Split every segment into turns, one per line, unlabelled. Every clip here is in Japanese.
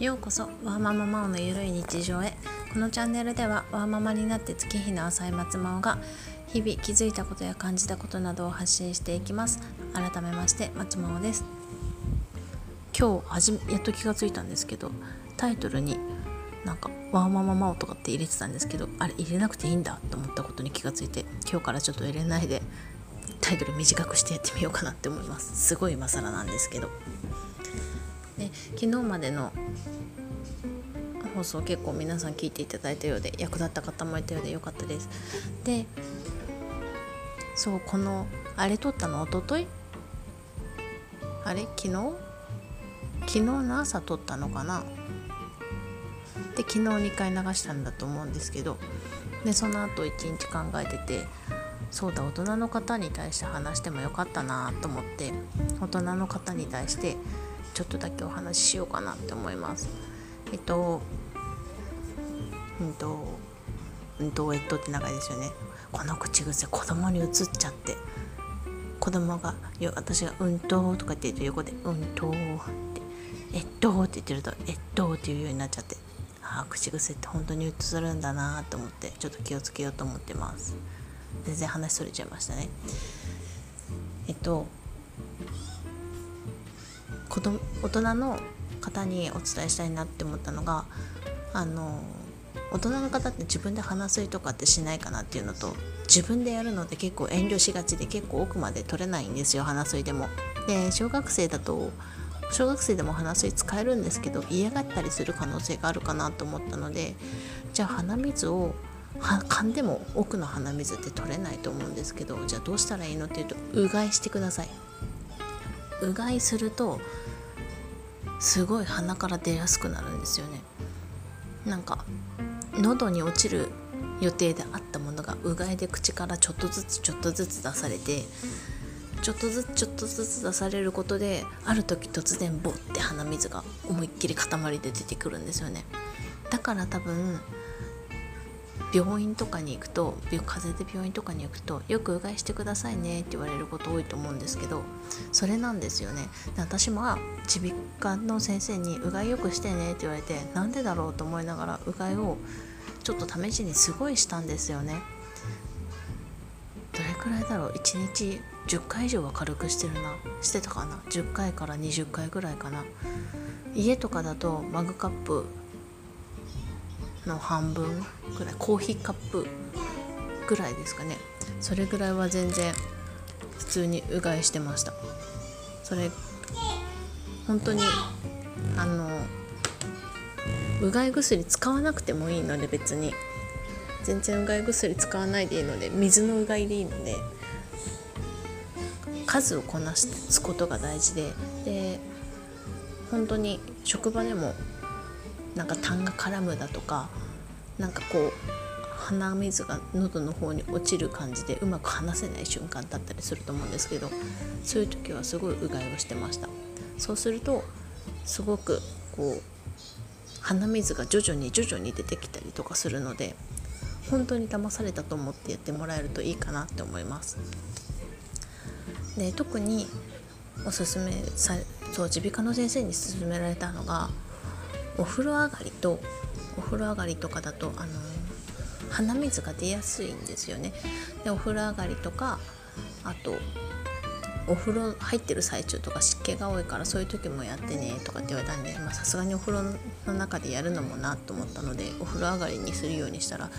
ようこそワーマママオのゆるい日常へ。このチャンネルではワーママになって月日の浅い松真央が日々気づいたことや感じたことなどを発信していきます。改めまして松真央です。今日はじやっと気がついたんですけどタイトルになんかワーマママオとかって入れてたんですけどあれ入れなくていいんだと思ったことに気がついて今日からちょっと入れないでタイトル短くしてやってみようかなって思います。すごい今更なんですけど。で昨日までの放送結構皆さん聞いていただいたようで役立った方もいたようでよかったです。でそうこのあれ撮ったの？おととい？あれ？昨日？昨日の朝撮ったのかな？で昨日2回流したんだと思うんですけどでその後1日考えててそうだ大人の方に対して話してもよかったなと思って大人の方に対してちょっとだけお話ししようかなって思います。えっとうんとうんとえっとって長いですよね。この口癖子供に移っちゃって。子供が私が「うんと」とかって言うと横で「うんと」って「えっと」って言ってると「えっと」っていうようになっちゃって。ああ口癖って本当に移るんだなと思ってちょっと気をつけようと思ってます。全然話それちゃいましたね。えっと子供大人の方にお伝えしたいなって思ったのがあの大人の方って自分で話すとかってしないかなっていうのと自分でやるので結構遠慮しがちで結構奥まで取れないんですよ話すでも。で小学生だと小学生でも鼻水使えるんですけど嫌がったりする可能性があるかなと思ったのでじゃあ鼻水を噛んでも奥の鼻水って取れないと思うんですけどじゃあどうしたらいいのっていうとうがいしてくださいうがいするとすごい鼻から出やすくなるんですよね。なんか喉に落ちる予定であったものがうがいで口からちょっとずつちょっとずつ出されてちょっとずつちょっとずつ出されることである時突然ボッて鼻水が思いっきり塊で出てくるんですよね。だから多分病院とかに行くと風邪で病院とかに行くとよくうがいしてくださいねって言われること多いと思うんですけどそれなんですよね。私も耳鼻科の先生にうがいよくしてねって言われてなんでだろうと思いながらうがいをちょっと試しにすごいしたんですよね。どれくらいだろう？1日10回以上は軽くしてるな。してたかな？10回から20回ぐらいかな。家とかだとマグカップの半分ぐらいコーヒーカップぐらいですかね。それぐらいは全然普通にうがいしてました。それ本当にあのうがい薬使わなくてもいいので別に。全然うがい薬使わないでいいので水のうがいでいいので数をこなすことが大事で。で本当に職場でもなんか痰が絡むだとかなんかこう鼻水が喉の方に落ちる感じでうまく話せない瞬間だったりすると思うんですけどそういう時はすごいうがいをしてました。そうするとすごくこう鼻水が徐々に徐々に出てきたりとかするので本当に騙されたと思ってやってもらえるといいかなって思います。で特におすすめさそう耳鼻科の先生に勧められたのがお風呂上がりとお風呂上がりとかだとあの鼻水が出やすいんですよね。でお風呂上がりとかあとお風呂入ってる最中とか湿気が多いからそういう時もやってねとかって言われたんでさすがにお風呂の中でやるのもなと思ったのでお風呂上がりにするようにしたら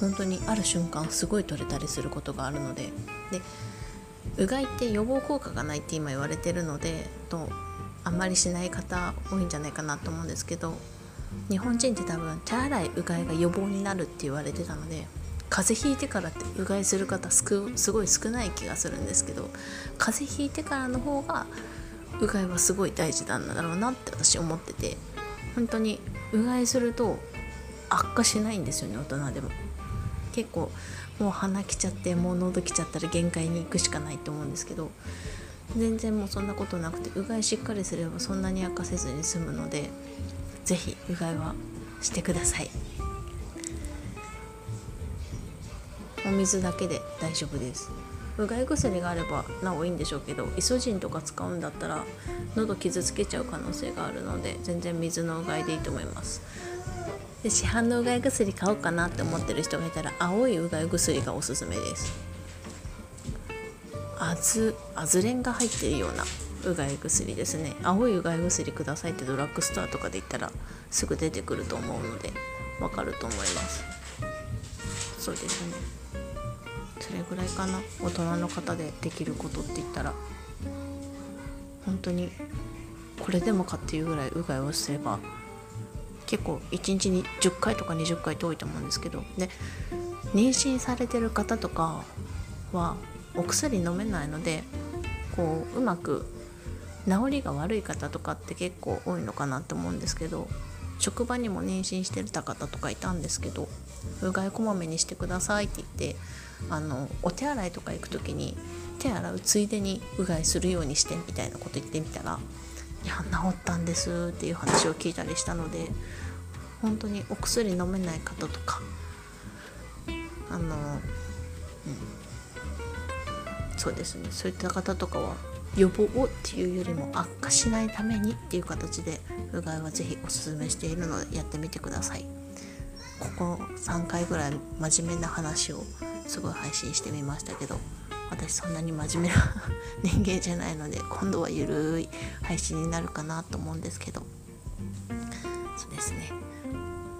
本当にある瞬間すごい取れたりすることがあるので。でうがいって予防効果がないって今言われてるのでとあんまりしない方多いんじゃないかなと思うんですけど日本人って多分手洗いうがいが予防になるって言われてたので風邪ひいてからってうがいする方すごい少ない気がするんですけど風邪ひいてからの方がうがいはすごい大事なんだろうなって私思ってて本当にうがいすると悪化しないんですよね大人でも。結構もう鼻きちゃってもう喉きちゃったら限界に行くしかないと思うんですけど全然もうそんなことなくてうがいしっかりすればそんなに悪化せずに済むので是非うがいはしてください。お水だけで大丈夫です。うがい薬があればなおいいんでしょうけどイソジンとか使うんだったら喉傷つけちゃう可能性があるので全然水のうがいでいいと思います。で市販のうがい薬買おうかなって思ってる人がいたら青いうがい薬がおすすめです。アズアズレンが入ってるようなうがい薬ですね。青いうがい薬くださいってドラッグストアとかで言ったらすぐ出てくると思うのでわかると思います。そうですね。それぐらいかな。大人の方でできることって言ったら。本当にこれでもかっていうぐらいうがいをすれば結構1日に10回とか20回って多いと思うんですけど。で妊娠されてる方とかはお薬飲めないのでこううまく治りが悪い方とかって結構多いのかなって思うんですけど職場にも妊娠してた方とかいたんですけどうがいこまめにしてくださいって言ってあのお手洗いとか行く時に手洗うついでにうがいするようにしてみたいなこと言ってみたら「いや治ったんです」っていう話を聞いたりしたので本当にお薬飲めない方とかあの、うん、そうですね。そういった方とかは予防っていうよりも悪化しないためにっていう形でうがいは是非おすすめしているのでやってみてください。ここ3回ぐらい真面目な話をすごい配信してみましたけど私そんなに真面目な人間じゃないので今度はゆるい配信になるかなと思うんですけど。そうですね、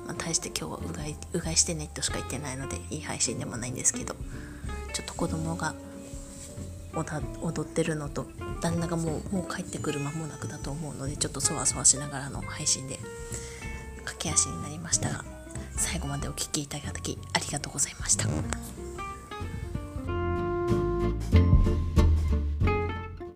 まあ、大して今日はうがいうがいしてねとしか言ってないのでいい配信でもないんですけどちょっと子供が踊ってるのと旦那がもうもう帰ってくる間もなくだと思うのでちょっとそわそわしながらの配信で駆け足になりましたが最後までお聴きいただきありがとうございました。